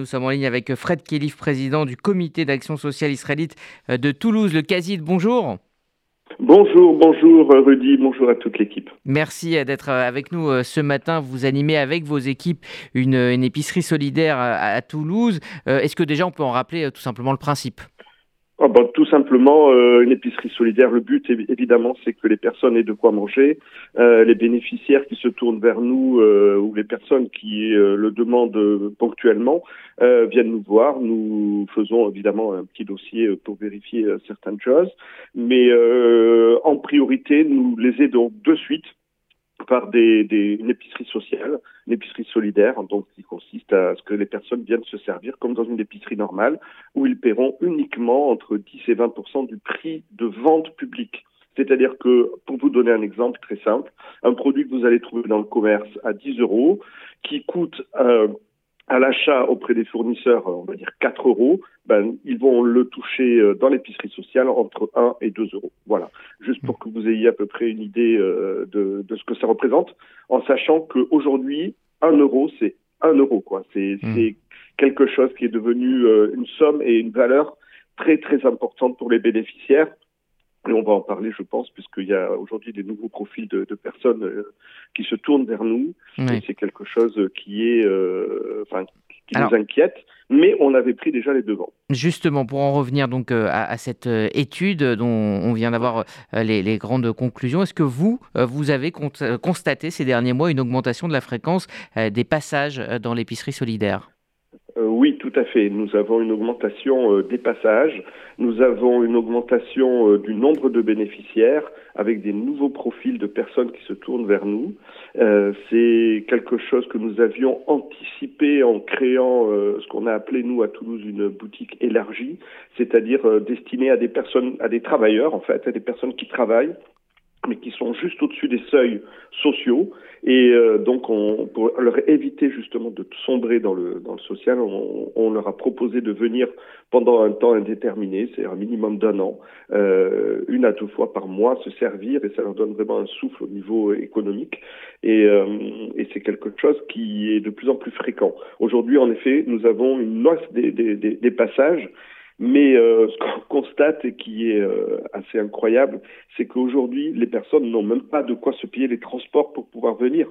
Nous sommes en ligne avec Fred Kelif, président du comité d'action sociale israélite de Toulouse, le CASID. Bonjour. Bonjour, bonjour Rudy, bonjour à toute l'équipe. Merci d'être avec nous ce matin. Vous animez avec vos équipes une, épicerie solidaire à Toulouse. Est-ce que déjà on peut en rappeler tout simplement le principe? Oh, ben, tout simplement, euh, une épicerie solidaire. Le but, évidemment, c'est que les personnes aient de quoi manger. Euh, les bénéficiaires qui se tournent vers nous euh, ou les personnes qui le demandent ponctuellement viennent nous voir. Nous faisons évidemment un petit dossier pour vérifier certaines choses, mais en priorité, nous les aidons de suite par des, des, une épicerie sociale, une épicerie solidaire, donc qui consiste à ce que les personnes viennent se servir comme dans une épicerie normale, où ils paieront uniquement entre 10 et 20% du prix de vente publique. C'est-à-dire que, pour vous donner un exemple très simple, un produit que vous allez trouver dans le commerce à 10 euros, qui coûte euh, à l'achat auprès des fournisseurs, on va dire 4 euros, ben, ils vont le toucher euh, dans l'épicerie sociale entre 1 et 2 euros. Voilà, juste pour que vous ayez à peu près une idée euh, de, de ce que ça représente, en sachant qu'aujourd'hui, 1 euro, c'est 1 euro. quoi. C'est mmh. quelque chose qui est devenu euh, une somme et une valeur très très importante pour les bénéficiaires. Et on va en parler, je pense, puisqu'il y a aujourd'hui des nouveaux profils de, de personnes euh, qui se tournent vers nous. C'est quelque chose qui est, euh, enfin, qui nous inquiète. Mais on avait pris déjà les devants. Justement, pour en revenir donc euh, à, à cette étude dont on vient d'avoir les, les, grandes conclusions, est-ce que vous, vous avez constaté ces derniers mois une augmentation de la fréquence des passages dans l'épicerie solidaire? Euh, oui, tout à fait. Nous avons une augmentation euh, des passages, nous avons une augmentation euh, du nombre de bénéficiaires avec des nouveaux profils de personnes qui se tournent vers nous. C'est quelque chose que nous avions anticipé en créant ce qu'on a appelé nous à Toulouse une boutique élargie, c'est-à-dire destinée à des personnes, à des travailleurs en fait, à des personnes qui travaillent mais qui sont juste au-dessus des seuils sociaux. Et euh, donc, on, pour leur éviter justement de sombrer dans le, social, on, leur a proposé de venir pendant un temps indéterminé, c'est un minimum d'un an, euh, une à deux fois par mois, se servir, et ça leur donne vraiment un souffle au niveau économique. Et, euh, c'est quelque chose qui est de plus en plus fréquent. Aujourd'hui, en effet, nous avons une hausse des passages mais euh, ce qu'on constate et qui est euh, assez incroyable, c'est qu'aujourd'hui, les personnes n'ont même pas de quoi se payer les transports pour pouvoir venir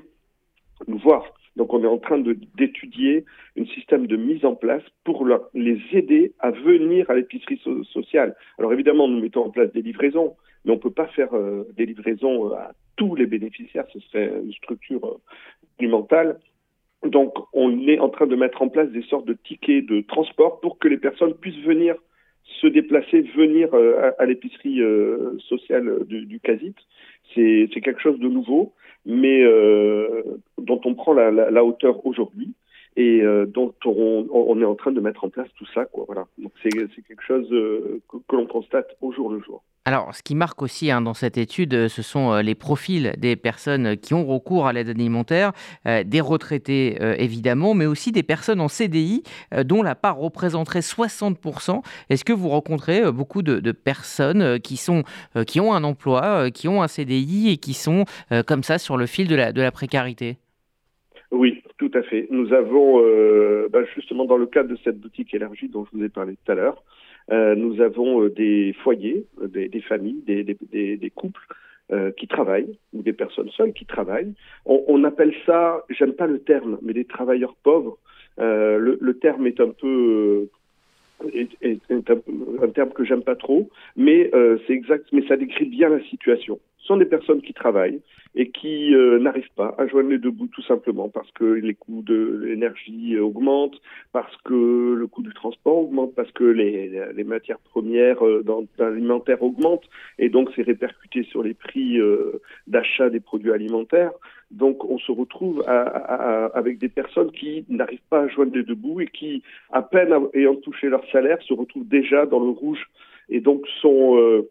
nous voir. Donc on est en train d'étudier un système de mise en place pour les aider à venir à l'épicerie sociale. Alors évidemment, nous mettons en place des livraisons, mais on ne peut pas faire euh, des livraisons à tous les bénéficiaires, ce serait une structure monumentale. Donc, on est en train de mettre en place des sortes de tickets de transport pour que les personnes puissent venir se déplacer, venir euh, à, l'épicerie euh, sociale du, du CASIT. C'est quelque chose de nouveau, mais euh, dont on prend la, la hauteur aujourd'hui et euh, dont on, on, est en train de mettre en place tout ça. Quoi, voilà. Donc c'est quelque chose euh, que, que l'on constate au jour le jour. Alors, ce qui marque aussi hein, dans cette étude, euh, ce sont euh, les profils des personnes qui ont recours à l'aide alimentaire, euh, des retraités évidemment, mais aussi des personnes en CDI dont la part représenterait 60%. Est-ce que vous rencontrez beaucoup de, personnes qui, sont, qui ont un emploi, qui ont un CDI et qui sont comme ça sur le fil de la, de la précarité? Oui, tout à fait. Nous avons, bah, justement dans le cadre de cette boutique élargie dont je vous ai parlé tout à l'heure, euh, nous avons euh, des foyers, euh, des, familles, des, couples euh, qui travaillent ou des personnes seules qui travaillent. On, appelle ça, j'aime pas le terme, mais des travailleurs pauvres. Euh, le, terme est un peu un, un, terme que j'aime pas trop, mais euh, c'est exact, mais ça décrit bien la situation sont des personnes qui travaillent et qui euh, n'arrivent pas à joindre les deux bouts tout simplement parce que les coûts de l'énergie augmentent, parce que le coût du transport augmente, parce que les, matières premières euh, augmentent et donc c'est répercuté sur les prix euh, d'achat des produits alimentaires. Donc on se retrouve avec des personnes qui n'arrivent pas à joindre les deux bouts et qui, à peine ayant touché leur salaire, se retrouvent déjà dans le rouge et donc euh,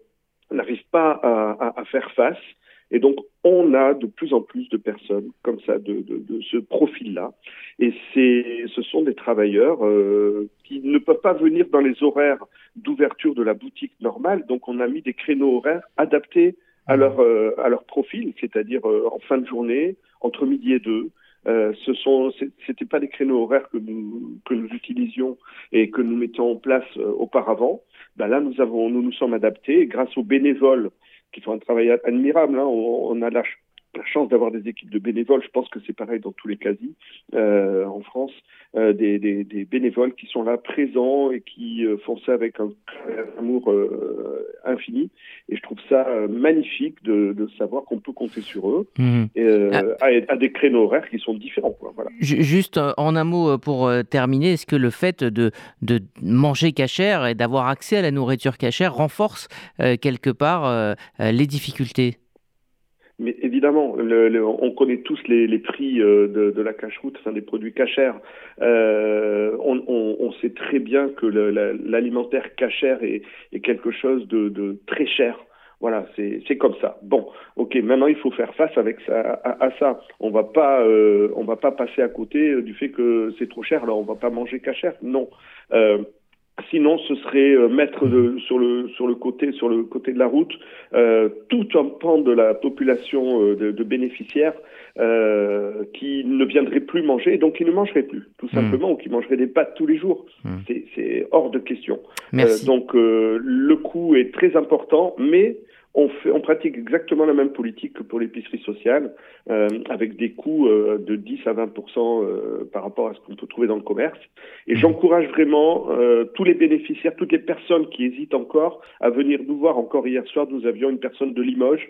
n'arrive pas à, faire face. Et donc, on a de plus en plus de personnes comme ça, de, de, de ce profil-là. Et c'est, ce sont des travailleurs euh, qui ne peuvent pas venir dans les horaires d'ouverture de la boutique normale. Donc, on a mis des créneaux horaires adaptés à leur, euh, à leur profil, c'est-à-dire euh, en fin de journée, entre midi et deux, Euh, ce sont, c'était pas des créneaux horaires que nous que nous utilisions et que nous mettions en place auparavant. Ben là, nous avons, nous nous sommes adaptés grâce aux bénévoles qui font un travail admirable. Hein. On, on, a la, la chance d'avoir des équipes de bénévoles. Je pense que c'est pareil dans tous les quasi euh, en France, euh, des, des, des, bénévoles qui sont là présents et qui euh, font ça avec un, un amour infini. Et je trouve ça magnifique de, de savoir qu'on peut compter sur eux mmh. et, ah. à, à, des créneaux horaires qui sont différents. Quoi. Voilà. Juste en un mot pour terminer, est-ce que le fait de, de manger cachère et d'avoir accès à la nourriture cachère renforce quelque part les difficultés? Mais évidemment, on connaît tous les, prix euh, de, la cache-route, enfin des produits cachères. Euh, on, sait très bien que l'alimentaire la, cachère est, quelque chose de, très cher. Voilà, c'est comme ça. Bon, ok. Maintenant, il faut faire face avec ça, à, ça. On va euh, on va pas passer à côté du fait que c'est trop cher. Alors, on va pas manger cachère. Non. Euh, Sinon, ce serait euh, mettre de, sur, le, sur le côté sur le côté de la route euh, tout un pan de la population euh, de, de, bénéficiaires euh, qui ne viendraient plus manger, et donc qui ne mangeraient plus, tout mmh. simplement, mmh. ou qui mangeraient des pâtes tous les jours. Mmh. C'est hors de question. Merci. donc le coût est très important, mais on, fait, on pratique exactement la même politique que pour l'épicerie sociale, euh, avec des coûts euh, de 10 à 20% euh, par rapport à ce qu'on peut trouver dans le commerce. Et mmh. j'encourage vraiment euh, tous les bénéficiaires, toutes les personnes qui hésitent encore à venir nous voir. Encore hier soir, nous avions une personne de Limoges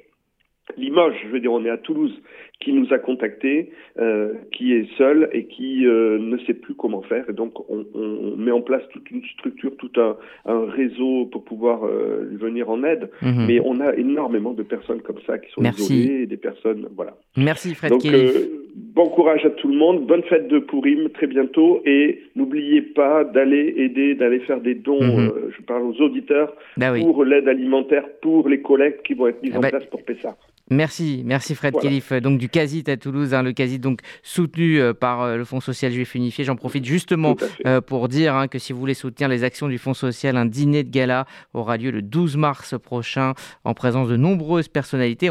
Limoges, je veux dire, on est à Toulouse, qui nous a contactés, euh, qui est seul et qui euh, ne sait plus comment faire. Et donc, on, on, met en place toute une structure, tout un, un réseau pour pouvoir euh, lui venir en aide. Mmh. Mais on a énormément de personnes comme ça qui sont Merci. isolées, et des personnes, voilà. Merci Fred donc, bon courage à tout le monde, bonne fête de Pourim très bientôt et n'oubliez pas d'aller aider, d'aller faire des dons. Mmh. je parle aux auditeurs bah oui. pour l'aide alimentaire, pour les collectes qui vont être mises ah en bah... place pour Pessah. Merci, merci Fred voilà. Kelif, donc du CASIT à Toulouse, hein, le CASIT donc soutenu euh, par euh, le Fonds social juif unifié. J'en profite justement euh, pour dire hein, que si vous voulez soutenir les actions du Fonds social, un dîner de gala aura lieu le 12 mars prochain en présence de nombreuses personnalités.